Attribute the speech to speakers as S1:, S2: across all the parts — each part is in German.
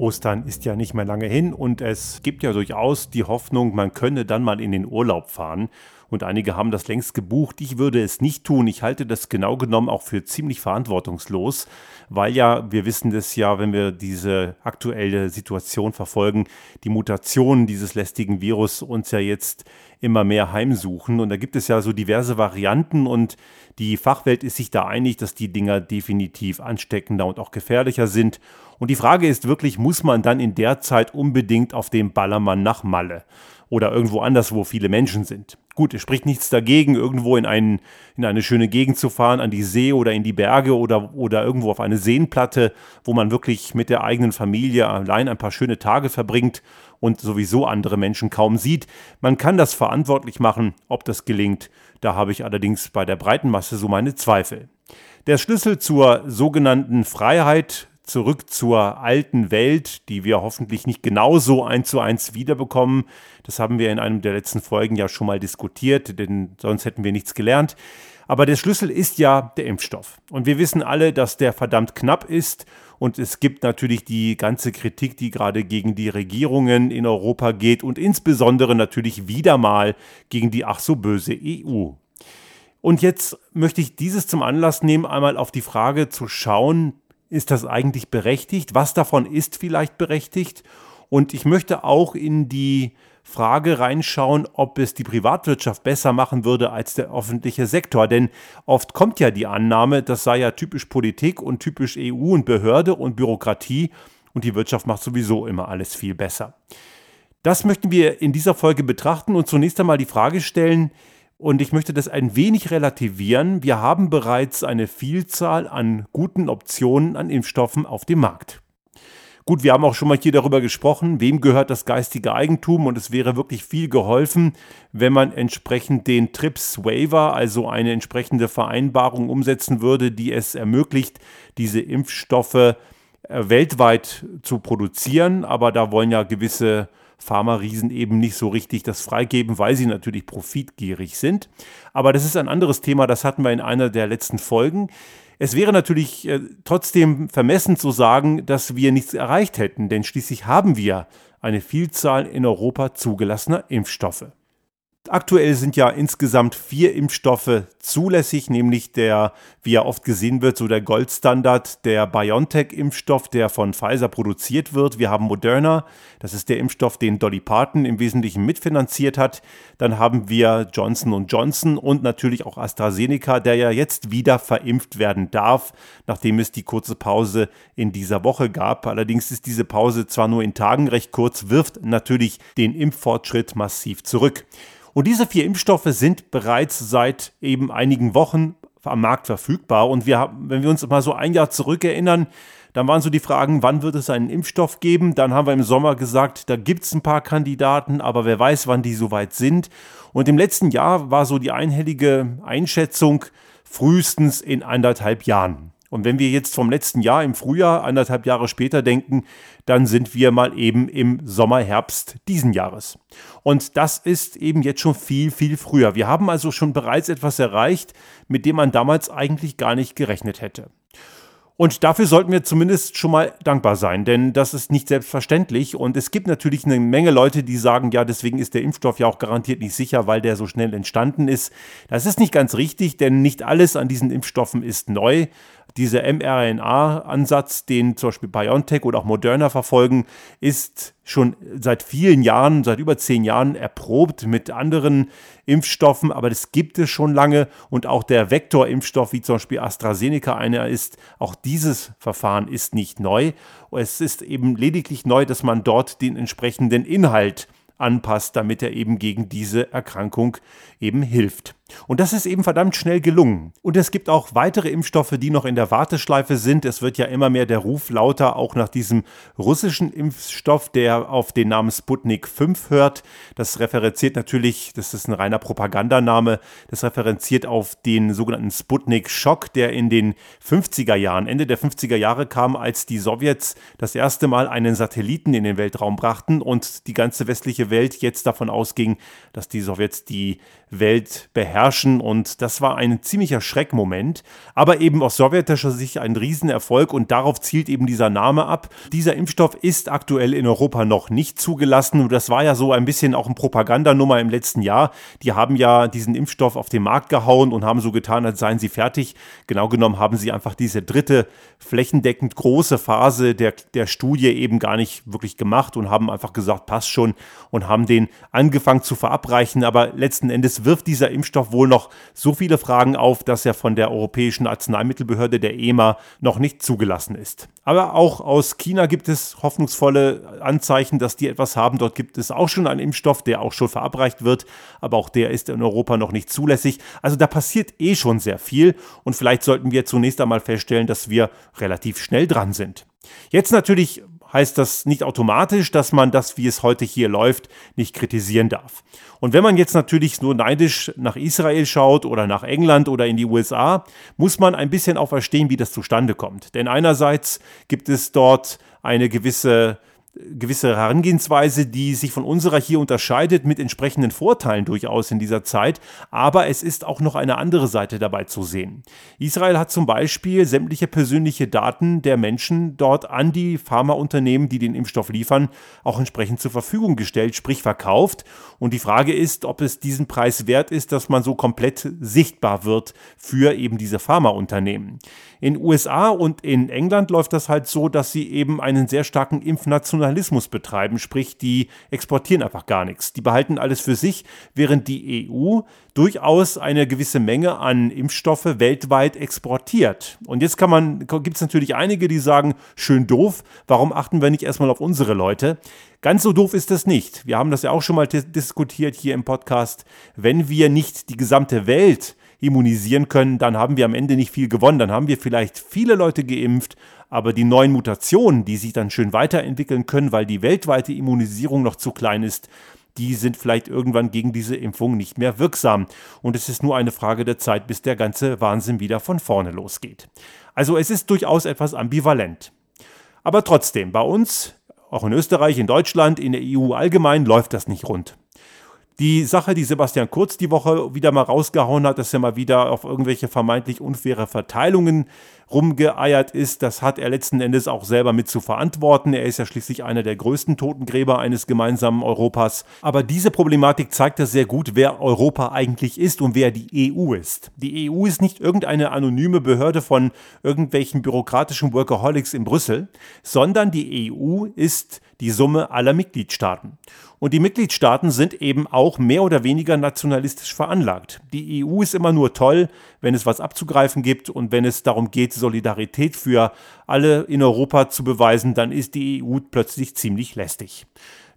S1: Ostern ist ja nicht mehr lange hin und es gibt ja durchaus die Hoffnung, man könne dann mal in den Urlaub fahren. Und einige haben das längst gebucht. Ich würde es nicht tun. Ich halte das genau genommen auch für ziemlich verantwortungslos, weil ja, wir wissen das ja, wenn wir diese aktuelle Situation verfolgen, die Mutationen dieses lästigen Virus uns ja jetzt immer mehr heimsuchen. Und da gibt es ja so diverse Varianten und die Fachwelt ist sich da einig, dass die Dinger definitiv ansteckender und auch gefährlicher sind. Und die Frage ist wirklich, muss man dann in der Zeit unbedingt auf dem Ballermann nach Malle oder irgendwo anders, wo viele Menschen sind? Gut, es spricht nichts dagegen, irgendwo in, einen, in eine schöne Gegend zu fahren, an die See oder in die Berge oder, oder irgendwo auf eine Seenplatte, wo man wirklich mit der eigenen Familie allein ein paar schöne Tage verbringt und sowieso andere Menschen kaum sieht. Man kann das verantwortlich machen, ob das gelingt. Da habe ich allerdings bei der breiten Masse so meine Zweifel. Der Schlüssel zur sogenannten Freiheit zurück zur alten Welt, die wir hoffentlich nicht genauso eins zu eins wiederbekommen. Das haben wir in einem der letzten Folgen ja schon mal diskutiert, denn sonst hätten wir nichts gelernt. Aber der Schlüssel ist ja der Impfstoff. Und wir wissen alle, dass der verdammt knapp ist. Und es gibt natürlich die ganze Kritik, die gerade gegen die Regierungen in Europa geht und insbesondere natürlich wieder mal gegen die ach so böse EU. Und jetzt möchte ich dieses zum Anlass nehmen, einmal auf die Frage zu schauen, ist das eigentlich berechtigt? Was davon ist vielleicht berechtigt? Und ich möchte auch in die Frage reinschauen, ob es die Privatwirtschaft besser machen würde als der öffentliche Sektor. Denn oft kommt ja die Annahme, das sei ja typisch Politik und typisch EU und Behörde und Bürokratie und die Wirtschaft macht sowieso immer alles viel besser. Das möchten wir in dieser Folge betrachten und zunächst einmal die Frage stellen, und ich möchte das ein wenig relativieren. Wir haben bereits eine Vielzahl an guten Optionen an Impfstoffen auf dem Markt. Gut, wir haben auch schon mal hier darüber gesprochen, wem gehört das geistige Eigentum und es wäre wirklich viel geholfen, wenn man entsprechend den TRIPS Waiver, also eine entsprechende Vereinbarung umsetzen würde, die es ermöglicht, diese Impfstoffe äh, weltweit zu produzieren. Aber da wollen ja gewisse Pharma-Riesen eben nicht so richtig das freigeben, weil sie natürlich profitgierig sind. Aber das ist ein anderes Thema, das hatten wir in einer der letzten Folgen. Es wäre natürlich äh, trotzdem vermessen zu sagen, dass wir nichts erreicht hätten, denn schließlich haben wir eine Vielzahl in Europa zugelassener Impfstoffe. Aktuell sind ja insgesamt vier Impfstoffe zulässig, nämlich der, wie er oft gesehen wird, so der Goldstandard, der BioNTech-Impfstoff, der von Pfizer produziert wird. Wir haben Moderna, das ist der Impfstoff, den Dolly Parton im Wesentlichen mitfinanziert hat. Dann haben wir Johnson Johnson und natürlich auch AstraZeneca, der ja jetzt wieder verimpft werden darf, nachdem es die kurze Pause in dieser Woche gab. Allerdings ist diese Pause zwar nur in Tagen recht kurz, wirft natürlich den Impffortschritt massiv zurück. Und diese vier Impfstoffe sind bereits seit eben einigen Wochen am Markt verfügbar. Und wir haben, wenn wir uns mal so ein Jahr zurückerinnern, dann waren so die Fragen, wann wird es einen Impfstoff geben? Dann haben wir im Sommer gesagt, da gibt es ein paar Kandidaten, aber wer weiß, wann die soweit sind. Und im letzten Jahr war so die einhellige Einschätzung frühestens in anderthalb Jahren. Und wenn wir jetzt vom letzten Jahr im Frühjahr, anderthalb Jahre später denken, dann sind wir mal eben im Sommer, Herbst diesen Jahres. Und das ist eben jetzt schon viel, viel früher. Wir haben also schon bereits etwas erreicht, mit dem man damals eigentlich gar nicht gerechnet hätte. Und dafür sollten wir zumindest schon mal dankbar sein, denn das ist nicht selbstverständlich. Und es gibt natürlich eine Menge Leute, die sagen, ja, deswegen ist der Impfstoff ja auch garantiert nicht sicher, weil der so schnell entstanden ist. Das ist nicht ganz richtig, denn nicht alles an diesen Impfstoffen ist neu dieser mRNA-Ansatz, den zum Beispiel BioNTech oder auch Moderna verfolgen, ist schon seit vielen Jahren, seit über zehn Jahren erprobt mit anderen Impfstoffen, aber das gibt es schon lange und auch der Vektorimpfstoff, wie zum Beispiel AstraZeneca einer ist, auch dieses Verfahren ist nicht neu. Es ist eben lediglich neu, dass man dort den entsprechenden Inhalt anpasst, damit er eben gegen diese Erkrankung eben hilft. Und das ist eben verdammt schnell gelungen. Und es gibt auch weitere Impfstoffe, die noch in der Warteschleife sind. Es wird ja immer mehr der Ruf lauter, auch nach diesem russischen Impfstoff, der auf den Namen Sputnik 5 hört. Das referenziert natürlich, das ist ein reiner Propagandaname, das referenziert auf den sogenannten Sputnik-Schock, der in den 50er Jahren, Ende der 50er Jahre kam, als die Sowjets das erste Mal einen Satelliten in den Weltraum brachten und die ganze westliche Welt jetzt davon ausging, dass die Sowjets die Welt beherrschen und das war ein ziemlicher Schreckmoment, aber eben aus sowjetischer Sicht ein Riesenerfolg und darauf zielt eben dieser Name ab. Dieser Impfstoff ist aktuell in Europa noch nicht zugelassen und das war ja so ein bisschen auch ein Propagandanummer im letzten Jahr. Die haben ja diesen Impfstoff auf den Markt gehauen und haben so getan, als seien sie fertig. Genau genommen haben sie einfach diese dritte flächendeckend große Phase der, der Studie eben gar nicht wirklich gemacht und haben einfach gesagt, passt schon und haben den angefangen zu verabreichen. Aber letzten Endes wirft dieser Impfstoff wohl noch so viele Fragen auf, dass er von der Europäischen Arzneimittelbehörde der EMA noch nicht zugelassen ist. Aber auch aus China gibt es hoffnungsvolle Anzeichen, dass die etwas haben. Dort gibt es auch schon einen Impfstoff, der auch schon verabreicht wird, aber auch der ist in Europa noch nicht zulässig. Also da passiert eh schon sehr viel und vielleicht sollten wir zunächst einmal feststellen, dass wir relativ schnell dran sind. Jetzt natürlich heißt das nicht automatisch, dass man das, wie es heute hier läuft, nicht kritisieren darf. Und wenn man jetzt natürlich nur neidisch nach Israel schaut oder nach England oder in die USA, muss man ein bisschen auch verstehen, wie das zustande kommt. Denn einerseits gibt es dort eine gewisse gewisse Herangehensweise, die sich von unserer hier unterscheidet, mit entsprechenden Vorteilen durchaus in dieser Zeit. Aber es ist auch noch eine andere Seite dabei zu sehen. Israel hat zum Beispiel sämtliche persönliche Daten der Menschen dort an die Pharmaunternehmen, die den Impfstoff liefern, auch entsprechend zur Verfügung gestellt, sprich verkauft. Und die Frage ist, ob es diesen Preis wert ist, dass man so komplett sichtbar wird für eben diese Pharmaunternehmen. In USA und in England läuft das halt so, dass sie eben einen sehr starken Impfnationalismus betreiben, sprich die exportieren einfach gar nichts. Die behalten alles für sich, während die EU durchaus eine gewisse Menge an Impfstoffe weltweit exportiert. Und jetzt kann man, gibt es natürlich einige, die sagen, schön doof, warum achten wir nicht erstmal auf unsere Leute? Ganz so doof ist das nicht. Wir haben das ja auch schon mal diskutiert hier im Podcast. Wenn wir nicht die gesamte Welt immunisieren können, dann haben wir am Ende nicht viel gewonnen. Dann haben wir vielleicht viele Leute geimpft, aber die neuen Mutationen, die sich dann schön weiterentwickeln können, weil die weltweite Immunisierung noch zu klein ist, die sind vielleicht irgendwann gegen diese Impfung nicht mehr wirksam. Und es ist nur eine Frage der Zeit, bis der ganze Wahnsinn wieder von vorne losgeht. Also es ist durchaus etwas ambivalent. Aber trotzdem, bei uns, auch in Österreich, in Deutschland, in der EU allgemein, läuft das nicht rund. Die Sache, die Sebastian Kurz die Woche wieder mal rausgehauen hat, dass er mal wieder auf irgendwelche vermeintlich unfaire Verteilungen rumgeeiert ist, das hat er letzten Endes auch selber mit zu verantworten. Er ist ja schließlich einer der größten Totengräber eines gemeinsamen Europas. Aber diese Problematik zeigt ja sehr gut, wer Europa eigentlich ist und wer die EU ist. Die EU ist nicht irgendeine anonyme Behörde von irgendwelchen bürokratischen Workaholics in Brüssel, sondern die EU ist die Summe aller Mitgliedstaaten. Und die Mitgliedstaaten sind eben auch mehr oder weniger nationalistisch veranlagt. Die EU ist immer nur toll, wenn es was abzugreifen gibt und wenn es darum geht, Solidarität für alle in Europa zu beweisen, dann ist die EU plötzlich ziemlich lästig.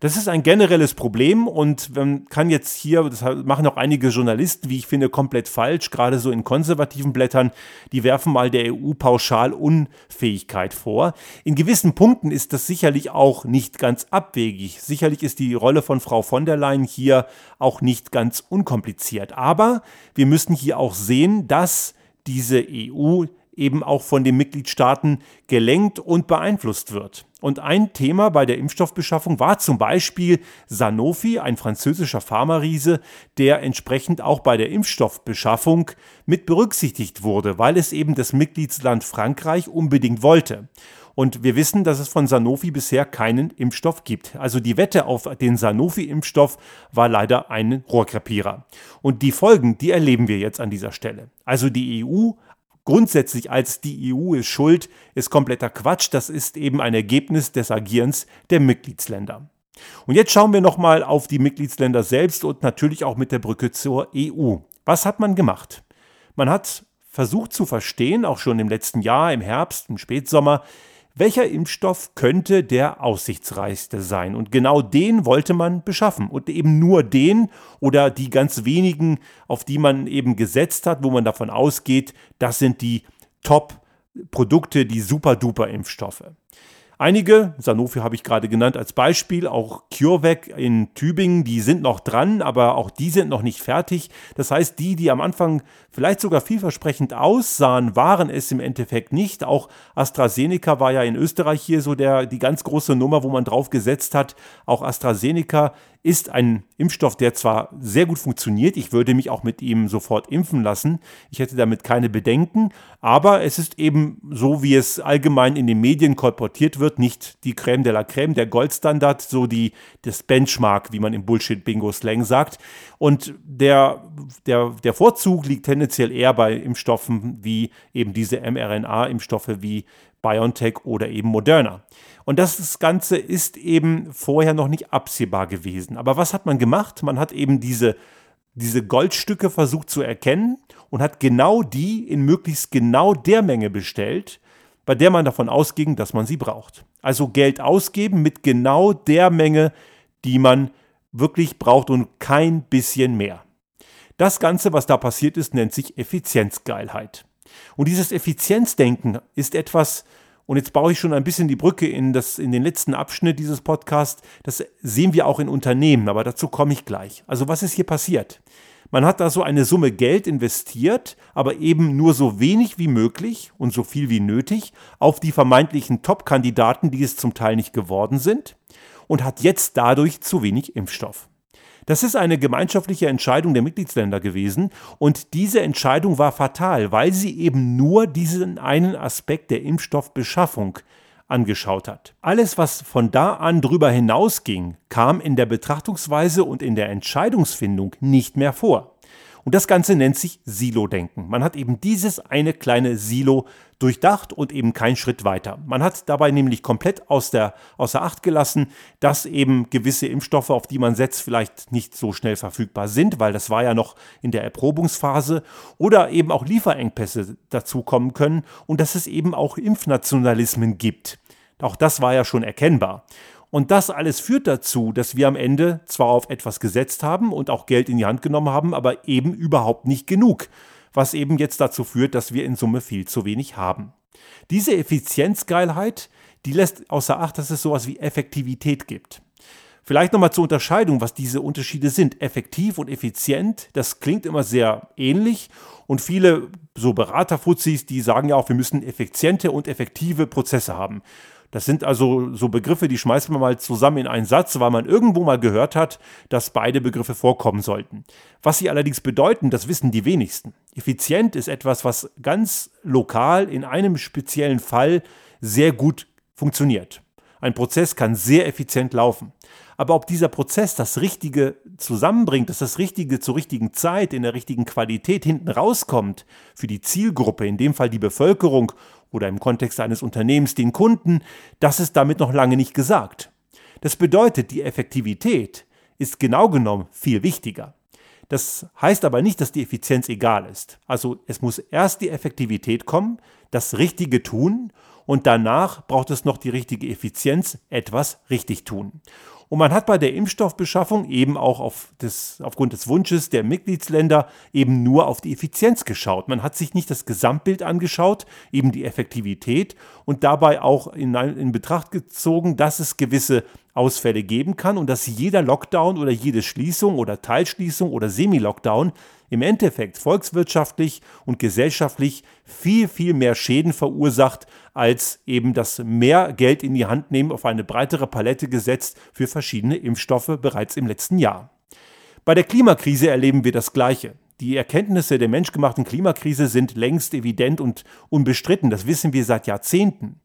S1: Das ist ein generelles Problem und man kann jetzt hier, das machen auch einige Journalisten, wie ich finde, komplett falsch, gerade so in konservativen Blättern, die werfen mal der EU pauschal Unfähigkeit vor. In gewissen Punkten ist das sicherlich auch nicht ganz abwegig. Sicherlich ist die Rolle von Frau von der Leyen hier auch nicht ganz unkompliziert. Aber wir müssen hier auch sehen, dass diese EU eben auch von den Mitgliedstaaten gelenkt und beeinflusst wird. Und ein Thema bei der Impfstoffbeschaffung war zum Beispiel Sanofi, ein französischer Pharmariese, der entsprechend auch bei der Impfstoffbeschaffung mit berücksichtigt wurde, weil es eben das Mitgliedsland Frankreich unbedingt wollte. Und wir wissen, dass es von Sanofi bisher keinen Impfstoff gibt. Also die Wette auf den Sanofi-Impfstoff war leider ein Rohrkrepierer. Und die Folgen, die erleben wir jetzt an dieser Stelle. Also die EU grundsätzlich als die EU ist schuld, ist kompletter Quatsch. Das ist eben ein Ergebnis des Agierens der Mitgliedsländer. Und jetzt schauen wir nochmal auf die Mitgliedsländer selbst und natürlich auch mit der Brücke zur EU. Was hat man gemacht? Man hat versucht zu verstehen, auch schon im letzten Jahr, im Herbst, im Spätsommer, welcher Impfstoff könnte der aussichtsreichste sein. Und genau den wollte man beschaffen. Und eben nur den oder die ganz wenigen, auf die man eben gesetzt hat, wo man davon ausgeht, das sind die Top-Produkte, die super-duper-Impfstoffe. Einige, Sanofi habe ich gerade genannt als Beispiel, auch CureVac in Tübingen, die sind noch dran, aber auch die sind noch nicht fertig. Das heißt, die, die am Anfang vielleicht sogar vielversprechend aussahen, waren es im Endeffekt nicht. Auch AstraZeneca war ja in Österreich hier so der, die ganz große Nummer, wo man drauf gesetzt hat. Auch AstraZeneca ist ein Impfstoff, der zwar sehr gut funktioniert, ich würde mich auch mit ihm sofort impfen lassen, ich hätte damit keine Bedenken, aber es ist eben so, wie es allgemein in den Medien kolportiert wird, nicht die Crème de la Crème, der Goldstandard, so die, das Benchmark, wie man im Bullshit-Bingo-Slang sagt. Und der, der, der Vorzug liegt tendenziell eher bei Impfstoffen wie eben diese mRNA-Impfstoffe wie BioNTech oder eben Moderna. Und das Ganze ist eben vorher noch nicht absehbar gewesen. Aber was hat man gemacht? Man hat eben diese, diese Goldstücke versucht zu erkennen und hat genau die in möglichst genau der Menge bestellt, bei der man davon ausging, dass man sie braucht. Also Geld ausgeben mit genau der Menge, die man wirklich braucht und kein bisschen mehr. Das Ganze, was da passiert ist, nennt sich Effizienzgeilheit. Und dieses Effizienzdenken ist etwas, und jetzt baue ich schon ein bisschen die Brücke in, das, in den letzten Abschnitt dieses Podcasts, das sehen wir auch in Unternehmen, aber dazu komme ich gleich. Also was ist hier passiert? Man hat da so eine Summe Geld investiert, aber eben nur so wenig wie möglich und so viel wie nötig auf die vermeintlichen Top-Kandidaten, die es zum Teil nicht geworden sind, und hat jetzt dadurch zu wenig Impfstoff. Das ist eine gemeinschaftliche Entscheidung der Mitgliedsländer gewesen und diese Entscheidung war fatal, weil sie eben nur diesen einen Aspekt der Impfstoffbeschaffung angeschaut hat. Alles, was von da an drüber hinausging, kam in der Betrachtungsweise und in der Entscheidungsfindung nicht mehr vor. Und das Ganze nennt sich Silo-Denken. Man hat eben dieses eine kleine Silo durchdacht und eben keinen Schritt weiter. Man hat dabei nämlich komplett aus der, außer Acht gelassen, dass eben gewisse Impfstoffe, auf die man setzt, vielleicht nicht so schnell verfügbar sind, weil das war ja noch in der Erprobungsphase oder eben auch Lieferengpässe dazukommen können und dass es eben auch Impfnationalismen gibt. Auch das war ja schon erkennbar. Und das alles führt dazu, dass wir am Ende zwar auf etwas gesetzt haben und auch Geld in die Hand genommen haben, aber eben überhaupt nicht genug, was eben jetzt dazu führt, dass wir in Summe viel zu wenig haben. Diese Effizienzgeilheit, die lässt außer Acht, dass es sowas wie Effektivität gibt. Vielleicht nochmal zur Unterscheidung, was diese Unterschiede sind. Effektiv und effizient, das klingt immer sehr ähnlich und viele so Beraterfuzis, die sagen ja auch, wir müssen effiziente und effektive Prozesse haben. Das sind also so Begriffe, die schmeißt man mal zusammen in einen Satz, weil man irgendwo mal gehört hat, dass beide Begriffe vorkommen sollten. Was sie allerdings bedeuten, das wissen die wenigsten. Effizient ist etwas, was ganz lokal in einem speziellen Fall sehr gut funktioniert. Ein Prozess kann sehr effizient laufen. Aber ob dieser Prozess das Richtige zusammenbringt, dass das Richtige zur richtigen Zeit, in der richtigen Qualität hinten rauskommt, für die Zielgruppe, in dem Fall die Bevölkerung oder im Kontext eines Unternehmens den Kunden, das ist damit noch lange nicht gesagt. Das bedeutet, die Effektivität ist genau genommen viel wichtiger. Das heißt aber nicht, dass die Effizienz egal ist. Also es muss erst die Effektivität kommen, das Richtige tun und danach braucht es noch die richtige Effizienz, etwas richtig tun. Und man hat bei der Impfstoffbeschaffung eben auch auf das, aufgrund des Wunsches der Mitgliedsländer eben nur auf die Effizienz geschaut. Man hat sich nicht das Gesamtbild angeschaut, eben die Effektivität und dabei auch in, in Betracht gezogen, dass es gewisse Ausfälle geben kann und dass jeder Lockdown oder jede Schließung oder Teilschließung oder Semi-Lockdown im Endeffekt volkswirtschaftlich und gesellschaftlich viel, viel mehr Schäden verursacht, als eben das mehr Geld in die Hand nehmen auf eine breitere Palette gesetzt für verschiedene Impfstoffe bereits im letzten Jahr. Bei der Klimakrise erleben wir das Gleiche. Die Erkenntnisse der menschgemachten Klimakrise sind längst evident und unbestritten. Das wissen wir seit Jahrzehnten.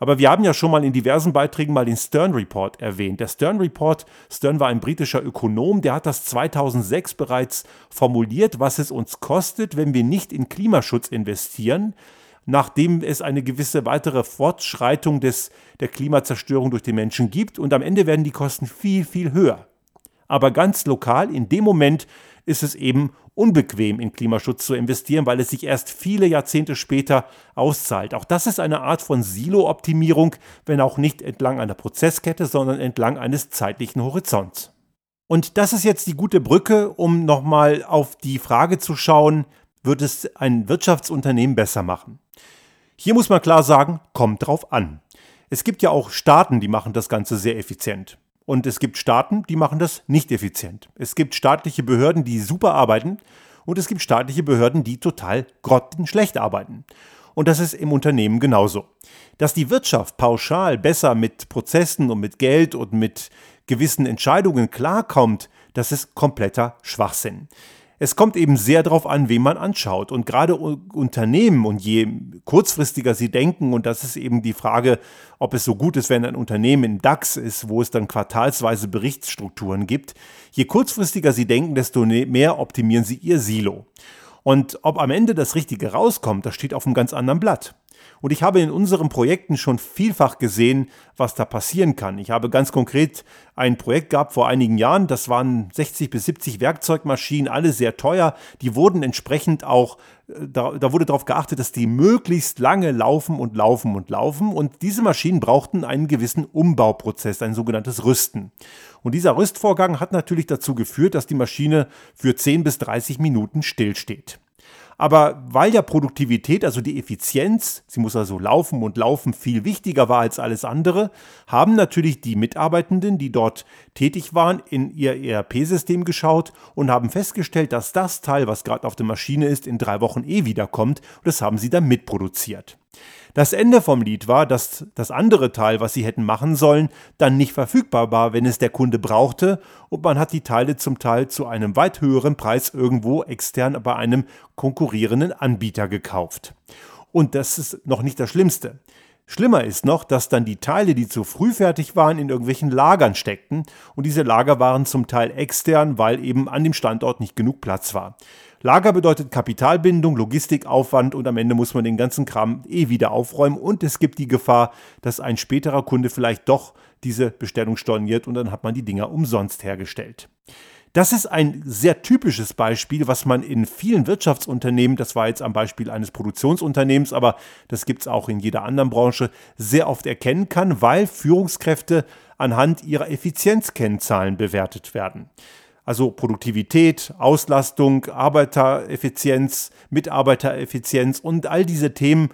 S1: Aber wir haben ja schon mal in diversen Beiträgen mal den Stern Report erwähnt. Der Stern Report, Stern war ein britischer Ökonom, der hat das 2006 bereits formuliert, was es uns kostet, wenn wir nicht in Klimaschutz investieren, nachdem es eine gewisse weitere Fortschreitung des, der Klimazerstörung durch die Menschen gibt. Und am Ende werden die Kosten viel, viel höher. Aber ganz lokal, in dem Moment, ist es eben unbequem, in Klimaschutz zu investieren, weil es sich erst viele Jahrzehnte später auszahlt. Auch das ist eine Art von Silo-Optimierung, wenn auch nicht entlang einer Prozesskette, sondern entlang eines zeitlichen Horizonts. Und das ist jetzt die gute Brücke, um nochmal auf die Frage zu schauen, wird es ein Wirtschaftsunternehmen besser machen? Hier muss man klar sagen, kommt drauf an. Es gibt ja auch Staaten, die machen das Ganze sehr effizient. Und es gibt Staaten, die machen das nicht effizient. Es gibt staatliche Behörden, die super arbeiten und es gibt staatliche Behörden, die total grottenschlecht arbeiten. Und das ist im Unternehmen genauso. Dass die Wirtschaft pauschal besser mit Prozessen und mit Geld und mit gewissen Entscheidungen klarkommt, das ist kompletter Schwachsinn. Es kommt eben sehr darauf an, wen man anschaut. Und gerade Unternehmen und je kurzfristiger sie denken, und das ist eben die Frage, ob es so gut ist, wenn ein Unternehmen im DAX ist, wo es dann quartalsweise Berichtsstrukturen gibt, je kurzfristiger sie denken, desto ne-, mehr optimieren sie ihr Silo. Und ob am Ende das Richtige rauskommt, das steht auf einem ganz anderen Blatt. Und ich habe in unseren Projekten schon vielfach gesehen, was da passieren kann. Ich habe ganz konkret ein Projekt gehabt vor einigen Jahren, das waren 60 bis 70 Werkzeugmaschinen, alle sehr teuer. Die wurden entsprechend auch, äh, da, da wurde darauf geachtet, dass die möglichst lange laufen und laufen und laufen. Und diese Maschinen brauchten einen gewissen Umbauprozess, ein sogenanntes Rüsten. Und dieser Rüstvorgang hat natürlich dazu geführt, dass die Maschine für 10 bis 30 Minuten stillsteht. Aber weil ja Produktivität, also die Effizienz, sie muss also laufen und laufen, viel wichtiger war als alles andere, haben natürlich die Mitarbeitenden, die dort tätig waren, in ihr ERP-System geschaut und haben festgestellt, dass das Teil, was gerade auf der Maschine ist, in drei Wochen eh wiederkommt. Und das haben sie dann mitproduziert. Das Ende vom Lied war, dass das andere Teil, was sie hätten machen sollen, dann nicht verfügbar war, wenn es der Kunde brauchte und man hat die Teile zum Teil zu einem weit höheren Preis irgendwo extern bei einem konkurrierenden Anbieter gekauft. Und das ist noch nicht das Schlimmste. Schlimmer ist noch, dass dann die Teile, die zu früh fertig waren, in irgendwelchen Lagern steckten und diese Lager waren zum Teil extern, weil eben an dem Standort nicht genug Platz war. Lager bedeutet Kapitalbindung, Logistikaufwand und am Ende muss man den ganzen Kram eh wieder aufräumen und es gibt die Gefahr, dass ein späterer Kunde vielleicht doch diese Bestellung storniert und dann hat man die Dinger umsonst hergestellt. Das ist ein sehr typisches Beispiel, was man in vielen Wirtschaftsunternehmen, das war jetzt am Beispiel eines Produktionsunternehmens, aber das gibt es auch in jeder anderen Branche, sehr oft erkennen kann, weil Führungskräfte anhand ihrer Effizienzkennzahlen bewertet werden. Also Produktivität, Auslastung, Arbeitereffizienz, Mitarbeitereffizienz und all diese Themen,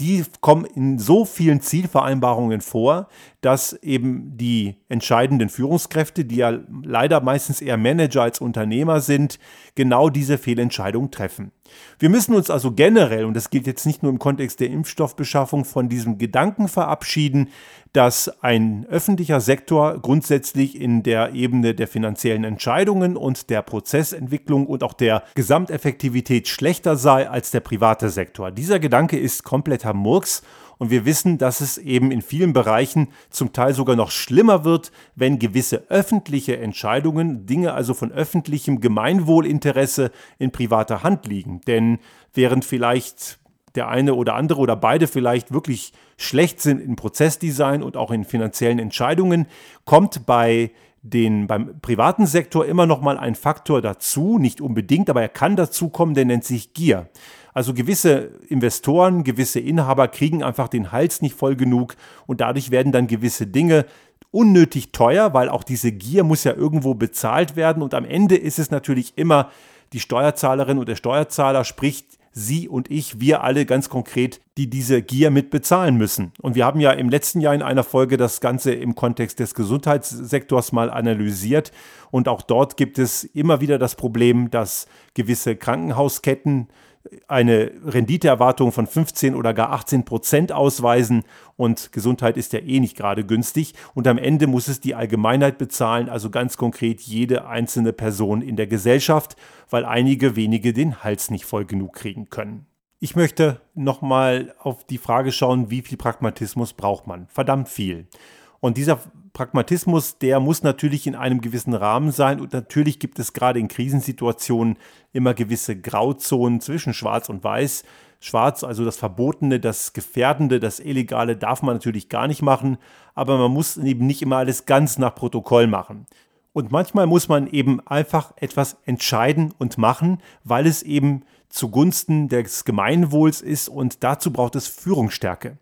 S1: die kommen in so vielen Zielvereinbarungen vor, dass eben die entscheidenden Führungskräfte, die ja leider meistens eher Manager als Unternehmer sind, genau diese Fehlentscheidung treffen. Wir müssen uns also generell, und das gilt jetzt nicht nur im Kontext der Impfstoffbeschaffung, von diesem Gedanken verabschieden, dass ein öffentlicher Sektor grundsätzlich in der Ebene der finanziellen Entscheidungen und der Prozessentwicklung und auch der Gesamteffektivität schlechter sei als der private Sektor. Dieser Gedanke ist kompletter Murks und wir wissen, dass es eben in vielen Bereichen zum Teil sogar noch schlimmer wird, wenn gewisse öffentliche Entscheidungen, Dinge also von öffentlichem Gemeinwohlinteresse in privater Hand liegen. Denn während vielleicht der eine oder andere oder beide vielleicht wirklich schlecht sind in Prozessdesign und auch in finanziellen Entscheidungen, kommt bei den, beim privaten Sektor immer noch mal ein Faktor dazu, nicht unbedingt, aber er kann dazu kommen, der nennt sich Gier. Also gewisse Investoren, gewisse Inhaber kriegen einfach den Hals nicht voll genug und dadurch werden dann gewisse Dinge unnötig teuer, weil auch diese Gier muss ja irgendwo bezahlt werden und am Ende ist es natürlich immer die Steuerzahlerin und der Steuerzahler, sprich Sie und ich, wir alle ganz konkret, die diese Gier mit bezahlen müssen. Und wir haben ja im letzten Jahr in einer Folge das Ganze im Kontext des Gesundheitssektors mal analysiert. Und auch dort gibt es immer wieder das Problem, dass gewisse Krankenhausketten eine Renditeerwartung von 15 oder gar 18 Prozent ausweisen und Gesundheit ist ja eh nicht gerade günstig und am Ende muss es die Allgemeinheit bezahlen, also ganz konkret jede einzelne Person in der Gesellschaft, weil einige wenige den Hals nicht voll genug kriegen können. Ich möchte nochmal auf die Frage schauen, wie viel Pragmatismus braucht man? Verdammt viel. Und dieser Pragmatismus, der muss natürlich in einem gewissen Rahmen sein. Und natürlich gibt es gerade in Krisensituationen immer gewisse Grauzonen zwischen Schwarz und Weiß. Schwarz, also das Verbotene, das Gefährdende, das Illegale, darf man natürlich gar nicht machen. Aber man muss eben nicht immer alles ganz nach Protokoll machen. Und manchmal muss man eben einfach etwas entscheiden und machen, weil es eben zugunsten des Gemeinwohls ist und dazu braucht es Führungsstärke.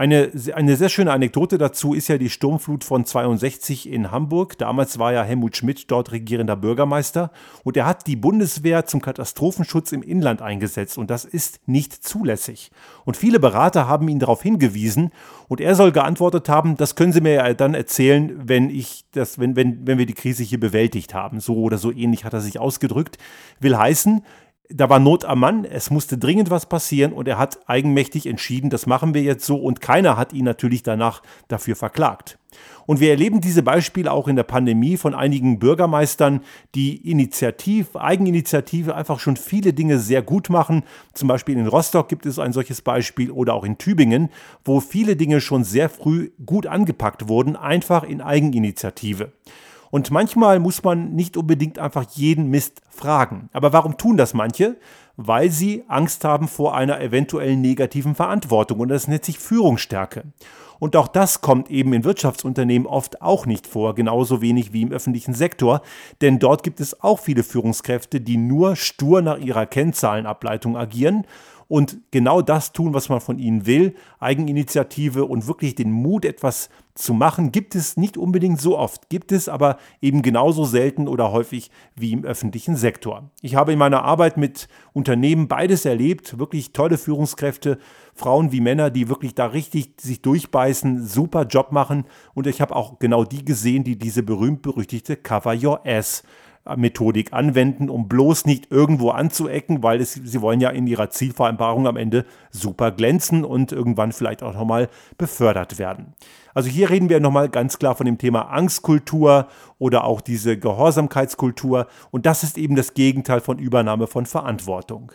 S1: Eine, eine sehr schöne Anekdote dazu ist ja die Sturmflut von 62 in Hamburg. Damals war ja Helmut Schmidt dort regierender Bürgermeister und er hat die Bundeswehr zum Katastrophenschutz im Inland eingesetzt und das ist nicht zulässig. Und viele Berater haben ihn darauf hingewiesen und er soll geantwortet haben, das können Sie mir ja dann erzählen, wenn ich das, wenn, wenn, wenn wir die Krise hier bewältigt haben. So oder so ähnlich hat er sich ausgedrückt. Will heißen, da war Not am Mann, es musste dringend was passieren und er hat eigenmächtig entschieden, das machen wir jetzt so und keiner hat ihn natürlich danach dafür verklagt. Und wir erleben diese Beispiele auch in der Pandemie von einigen Bürgermeistern, die Initiativ, Eigeninitiative einfach schon viele Dinge sehr gut machen. Zum Beispiel in Rostock gibt es ein solches Beispiel oder auch in Tübingen, wo viele Dinge schon sehr früh gut angepackt wurden, einfach in Eigeninitiative. Und manchmal muss man nicht unbedingt einfach jeden Mist fragen. Aber warum tun das manche? Weil sie Angst haben vor einer eventuellen negativen Verantwortung. Und das nennt sich Führungsstärke. Und auch das kommt eben in Wirtschaftsunternehmen oft auch nicht vor, genauso wenig wie im öffentlichen Sektor, denn dort gibt es auch viele Führungskräfte, die nur stur nach ihrer Kennzahlenableitung agieren und genau das tun, was man von ihnen will, Eigeninitiative und wirklich den Mut, etwas zu machen, gibt es nicht unbedingt so oft, gibt es aber eben genauso selten oder häufig wie im öffentlichen Sektor. Ich habe in meiner Arbeit mit Unternehmen beides erlebt, wirklich tolle Führungskräfte, Frauen wie Männer, die wirklich da richtig sich durchbeißen, super Job machen und ich habe auch genau die gesehen, die diese berühmt-berüchtigte Cover Your Ass Methodik anwenden, um bloß nicht irgendwo anzuecken, weil es, sie wollen ja in ihrer Zielvereinbarung am Ende super glänzen und irgendwann vielleicht auch nochmal befördert werden. Also hier reden wir nochmal ganz klar von dem Thema Angstkultur oder auch diese Gehorsamkeitskultur und das ist eben das Gegenteil von Übernahme von Verantwortung.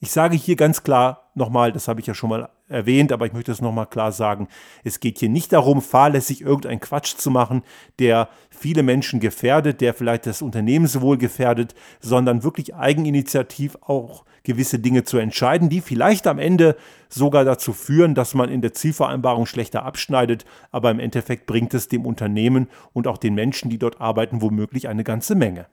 S1: Ich sage hier ganz klar nochmal, das habe ich ja schon mal erwähnt, aber ich möchte es nochmal klar sagen, es geht hier nicht darum, fahrlässig irgendeinen Quatsch zu machen, der viele Menschen gefährdet, der vielleicht das Unternehmenswohl gefährdet, sondern wirklich eigeninitiativ auch gewisse Dinge zu entscheiden, die vielleicht am Ende sogar dazu führen, dass man in der Zielvereinbarung schlechter abschneidet, aber im Endeffekt bringt es dem Unternehmen und auch den Menschen, die dort arbeiten, womöglich eine ganze Menge.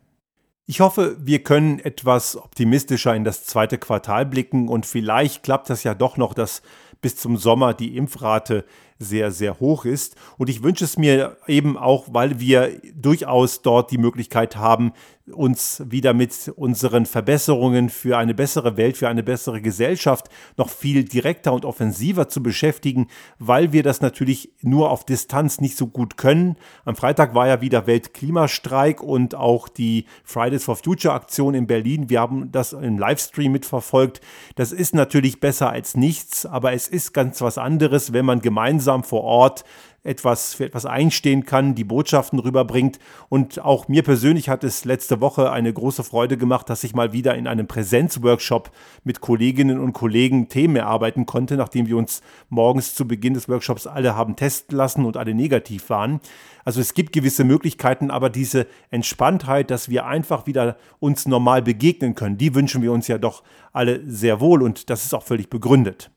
S1: Ich hoffe, wir können etwas optimistischer in das zweite Quartal blicken und vielleicht klappt das ja doch noch, dass bis zum Sommer die Impfrate sehr, sehr hoch ist. Und ich wünsche es mir eben auch, weil wir durchaus dort die Möglichkeit haben, uns wieder mit unseren Verbesserungen für eine bessere Welt, für eine bessere Gesellschaft noch viel direkter und offensiver zu beschäftigen, weil wir das natürlich nur auf Distanz nicht so gut können. Am Freitag war ja wieder Weltklimastreik und auch die Fridays for Future Aktion in Berlin. Wir haben das im Livestream mitverfolgt. Das ist natürlich besser als nichts, aber es ist ganz was anderes, wenn man gemeinsam vor Ort etwas für etwas einstehen kann, die Botschaften rüberbringt. Und auch mir persönlich hat es letzte Woche eine große Freude gemacht, dass ich mal wieder in einem Präsenzworkshop mit Kolleginnen und Kollegen Themen erarbeiten konnte, nachdem wir uns morgens zu Beginn des Workshops alle haben testen lassen und alle negativ waren. Also es gibt gewisse Möglichkeiten, aber diese Entspanntheit, dass wir einfach wieder uns normal begegnen können, die wünschen wir uns ja doch alle sehr wohl und das ist auch völlig begründet.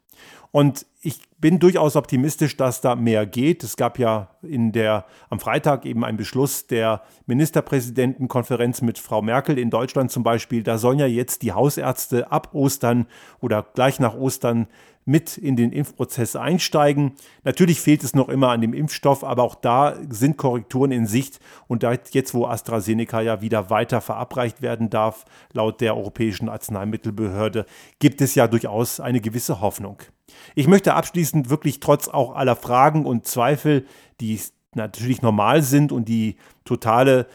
S1: Und ich bin durchaus optimistisch, dass da mehr geht. Es gab ja in der, am Freitag eben einen Beschluss der Ministerpräsidentenkonferenz mit Frau Merkel in Deutschland zum Beispiel. Da sollen ja jetzt die Hausärzte ab Ostern oder gleich nach Ostern mit in den Impfprozess einsteigen. Natürlich fehlt es noch immer an dem Impfstoff, aber auch da sind Korrekturen in Sicht. Und jetzt, wo AstraZeneca ja wieder weiter verabreicht werden darf, laut der Europäischen Arzneimittelbehörde, gibt es ja durchaus eine gewisse Hoffnung. Ich möchte abschließend wirklich trotz auch aller Fragen und Zweifel, die natürlich normal sind und die totale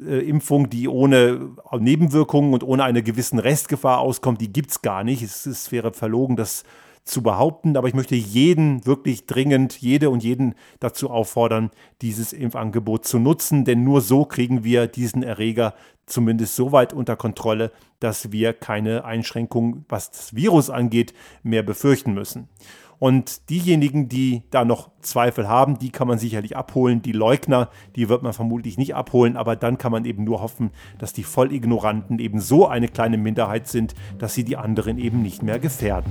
S1: äh, Impfung, die ohne Nebenwirkungen und ohne eine gewissen Restgefahr auskommt, die gibt es gar nicht. Es, es wäre verlogen, das zu behaupten, aber ich möchte jeden wirklich dringend, jede und jeden dazu auffordern, dieses Impfangebot zu nutzen, denn nur so kriegen wir diesen Erreger zumindest so weit unter Kontrolle, dass wir keine Einschränkungen, was das Virus angeht, mehr befürchten müssen. Und diejenigen, die da noch Zweifel haben, die kann man sicherlich abholen. Die Leugner, die wird man vermutlich nicht abholen, aber dann kann man eben nur hoffen, dass die Vollignoranten eben so eine kleine Minderheit sind, dass sie die anderen eben nicht mehr gefährden.